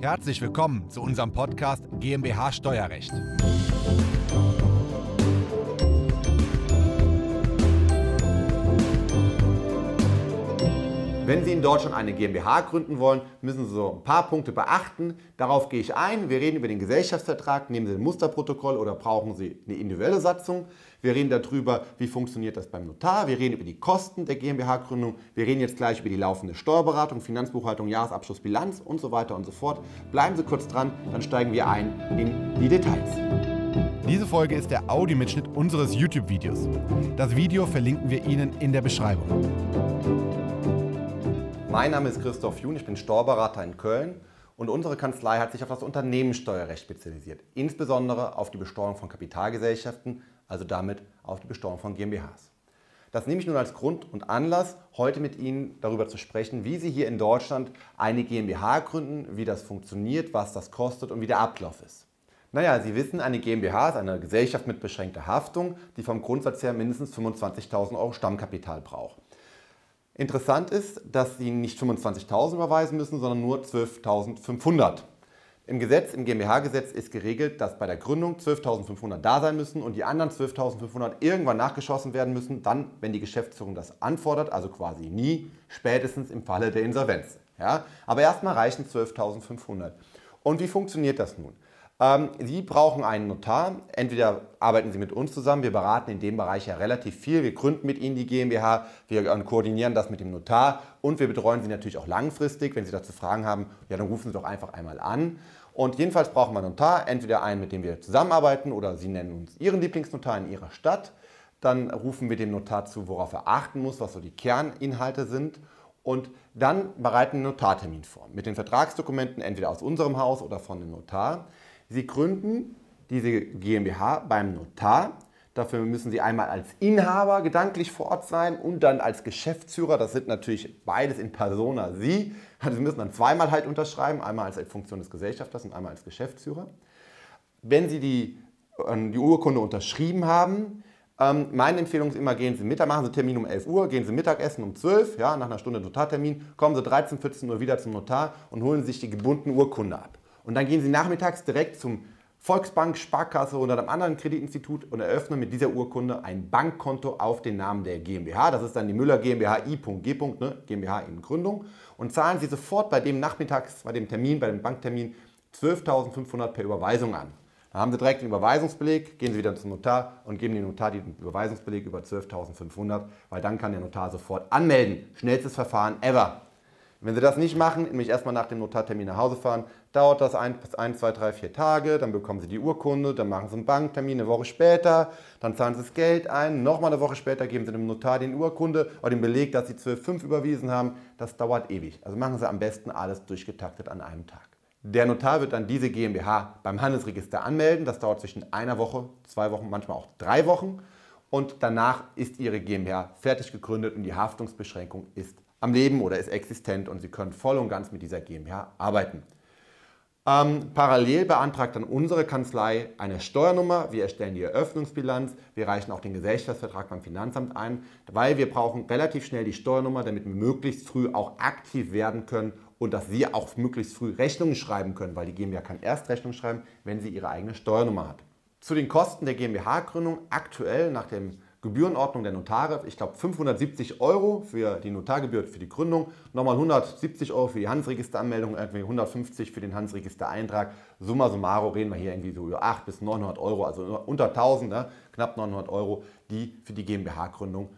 Herzlich willkommen zu unserem Podcast GmbH Steuerrecht. Wenn Sie in Deutschland eine GmbH gründen wollen, müssen Sie so ein paar Punkte beachten. Darauf gehe ich ein. Wir reden über den Gesellschaftsvertrag. Nehmen Sie ein Musterprotokoll oder brauchen Sie eine individuelle Satzung? Wir reden darüber, wie funktioniert das beim Notar. Wir reden über die Kosten der GmbH-Gründung. Wir reden jetzt gleich über die laufende Steuerberatung, Finanzbuchhaltung, Jahresabschluss, Bilanz und so weiter und so fort. Bleiben Sie kurz dran, dann steigen wir ein in die Details. Diese Folge ist der Audiomitschnitt unseres YouTube-Videos. Das Video verlinken wir Ihnen in der Beschreibung. Mein Name ist Christoph Jun, ich bin Steuerberater in Köln und unsere Kanzlei hat sich auf das Unternehmenssteuerrecht spezialisiert, insbesondere auf die Besteuerung von Kapitalgesellschaften, also damit auf die Besteuerung von GmbHs. Das nehme ich nun als Grund und Anlass, heute mit Ihnen darüber zu sprechen, wie Sie hier in Deutschland eine GmbH gründen, wie das funktioniert, was das kostet und wie der Ablauf ist. Naja, Sie wissen, eine GmbH ist eine Gesellschaft mit beschränkter Haftung, die vom Grundsatz her mindestens 25.000 Euro Stammkapital braucht. Interessant ist, dass Sie nicht 25.000 überweisen müssen, sondern nur 12.500. Im Gesetz, im GmbH-Gesetz ist geregelt, dass bei der Gründung 12.500 da sein müssen und die anderen 12.500 irgendwann nachgeschossen werden müssen, dann, wenn die Geschäftsführung das anfordert, also quasi nie, spätestens im Falle der Insolvenz. Ja? Aber erstmal reichen 12.500. Und wie funktioniert das nun? Ähm, Sie brauchen einen Notar. Entweder arbeiten Sie mit uns zusammen, wir beraten in dem Bereich ja relativ viel. Wir gründen mit Ihnen die GmbH, wir koordinieren das mit dem Notar und wir betreuen Sie natürlich auch langfristig. Wenn Sie dazu Fragen haben, ja, dann rufen Sie doch einfach einmal an. Und jedenfalls brauchen wir einen Notar, entweder einen, mit dem wir zusammenarbeiten oder Sie nennen uns Ihren Lieblingsnotar in Ihrer Stadt. Dann rufen wir dem Notar zu, worauf er achten muss, was so die Kerninhalte sind. Und dann bereiten einen Notartermin vor mit den Vertragsdokumenten entweder aus unserem Haus oder von dem Notar. Sie gründen diese GmbH beim Notar. Dafür müssen Sie einmal als Inhaber gedanklich vor Ort sein und dann als Geschäftsführer. Das sind natürlich beides in persona Sie. Also Sie müssen dann zweimal halt unterschreiben, einmal als Funktion des Gesellschafters und einmal als Geschäftsführer. Wenn Sie die, ähm, die Urkunde unterschrieben haben, ähm, meine Empfehlung ist immer, gehen Sie Mittag, machen Sie Termin um 11 Uhr, gehen Sie Mittagessen um 12, ja, nach einer Stunde Notartermin, kommen Sie 13, 14 Uhr wieder zum Notar und holen sich die gebundene Urkunde ab. Und dann gehen Sie nachmittags direkt zum Volksbank, Sparkasse oder einem anderen Kreditinstitut und eröffnen mit dieser Urkunde ein Bankkonto auf den Namen der GmbH. Das ist dann die Müller GmbH I.G. Ne? GmbH in Gründung. Und zahlen Sie sofort bei dem Nachmittags, bei dem Termin, bei dem Banktermin 12.500 per Überweisung an. Dann haben Sie direkt den Überweisungsbeleg, gehen Sie wieder zum Notar und geben dem Notar den Überweisungsbeleg über 12.500, weil dann kann der Notar sofort anmelden. Schnellstes Verfahren ever. Wenn Sie das nicht machen, nämlich erstmal nach dem Notartermin nach Hause fahren, dauert das ein, ein, zwei, drei, vier Tage, dann bekommen Sie die Urkunde, dann machen Sie einen Banktermin eine Woche später, dann zahlen Sie das Geld ein, nochmal eine Woche später geben Sie dem Notar den Urkunde oder den Beleg, dass Sie 12,5 überwiesen haben. Das dauert ewig. Also machen Sie am besten alles durchgetaktet an einem Tag. Der Notar wird dann diese GmbH beim Handelsregister anmelden. Das dauert zwischen einer Woche, zwei Wochen, manchmal auch drei Wochen. Und danach ist Ihre GmbH fertig gegründet und die Haftungsbeschränkung ist am Leben oder ist existent und Sie können voll und ganz mit dieser GmbH arbeiten. Ähm, parallel beantragt dann unsere Kanzlei eine Steuernummer. Wir erstellen die Eröffnungsbilanz. Wir reichen auch den Gesellschaftsvertrag beim Finanzamt ein, weil wir brauchen relativ schnell die Steuernummer, damit wir möglichst früh auch aktiv werden können und dass Sie auch möglichst früh Rechnungen schreiben können, weil die GmbH kann erst Rechnung schreiben, wenn sie ihre eigene Steuernummer hat. Zu den Kosten der GmbH-Gründung aktuell nach dem Gebührenordnung der Notare, ich glaube 570 Euro für die Notargebühr für die Gründung, nochmal 170 Euro für die Handelsregisteranmeldung, irgendwie 150 für den Handelsregistereintrag. Summa summarum reden wir hier irgendwie so über 800 bis 900 Euro, also unter 1000, ne, knapp 900 Euro, die für die GmbH-Gründung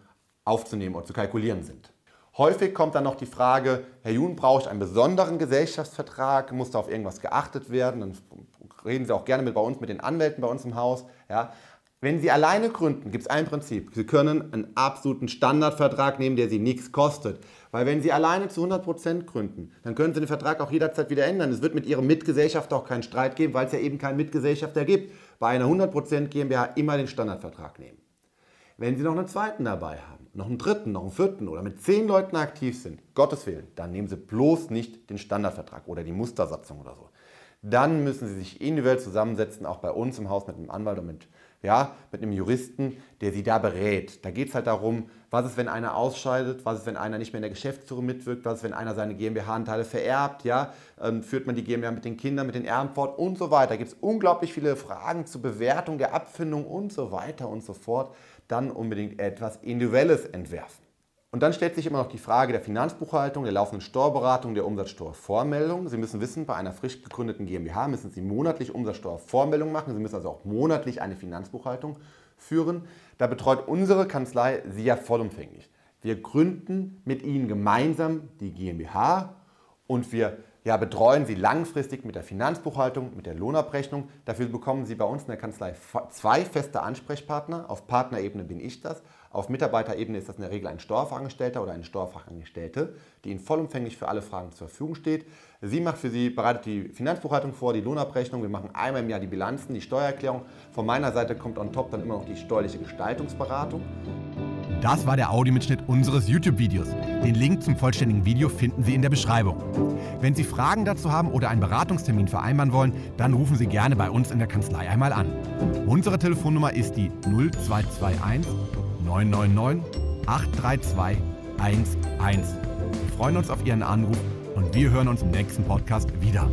aufzunehmen und zu kalkulieren sind. Häufig kommt dann noch die Frage, Herr Jun, brauche ich einen besonderen Gesellschaftsvertrag? Muss da auf irgendwas geachtet werden? Dann reden Sie auch gerne mit bei uns, mit den Anwälten bei uns im Haus. Ja. Wenn Sie alleine gründen, gibt es ein Prinzip. Sie können einen absoluten Standardvertrag nehmen, der Sie nichts kostet. Weil wenn Sie alleine zu 100% gründen, dann können Sie den Vertrag auch jederzeit wieder ändern. Es wird mit Ihrem Mitgesellschafter auch keinen Streit geben, weil es ja eben keinen Mitgesellschafter gibt. Bei einer 100% GmbH immer den Standardvertrag nehmen. Wenn Sie noch einen zweiten dabei haben, noch einen dritten, noch einen vierten oder mit zehn Leuten aktiv sind, Gottes Willen, dann nehmen Sie bloß nicht den Standardvertrag oder die Mustersatzung oder so. Dann müssen Sie sich individuell zusammensetzen, auch bei uns im Haus mit einem Anwalt und mit ja, mit einem Juristen, der Sie da berät. Da geht es halt darum, was ist, wenn einer ausscheidet, was ist, wenn einer nicht mehr in der Geschäftsführung mitwirkt, was ist, wenn einer seine GmbH-Anteile vererbt, ja, ähm, führt man die GmbH mit den Kindern, mit den Erben fort und so weiter. Da gibt es unglaublich viele Fragen zur Bewertung der Abfindung und so weiter und so fort. Dann unbedingt etwas Individuelles entwerfen. Und dann stellt sich immer noch die Frage der Finanzbuchhaltung, der laufenden Steuerberatung, der Umsatzsteuervormeldung. Sie müssen wissen, bei einer frisch gegründeten GmbH müssen Sie monatlich Umsatzsteuervormeldung machen. Sie müssen also auch monatlich eine Finanzbuchhaltung führen. Da betreut unsere Kanzlei Sie ja vollumfänglich. Wir gründen mit Ihnen gemeinsam die GmbH und wir ja, betreuen Sie langfristig mit der Finanzbuchhaltung, mit der Lohnabrechnung. Dafür bekommen Sie bei uns in der Kanzlei zwei feste Ansprechpartner. Auf Partnerebene bin ich das. Auf Mitarbeiterebene ist das in der Regel ein Steuerfachangestellter oder eine Steuerfachangestellte, die Ihnen vollumfänglich für alle Fragen zur Verfügung steht. Sie macht für Sie, bereitet die Finanzbuchhaltung vor, die Lohnabrechnung. Wir machen einmal im Jahr die Bilanzen, die Steuererklärung. Von meiner Seite kommt on top dann immer noch die steuerliche Gestaltungsberatung. Das war der Audiomitschnitt unseres YouTube-Videos. Den Link zum vollständigen Video finden Sie in der Beschreibung. Wenn Sie Fragen dazu haben oder einen Beratungstermin vereinbaren wollen, dann rufen Sie gerne bei uns in der Kanzlei einmal an. Unsere Telefonnummer ist die 0221 999 832 11. Wir freuen uns auf Ihren Anruf und wir hören uns im nächsten Podcast wieder.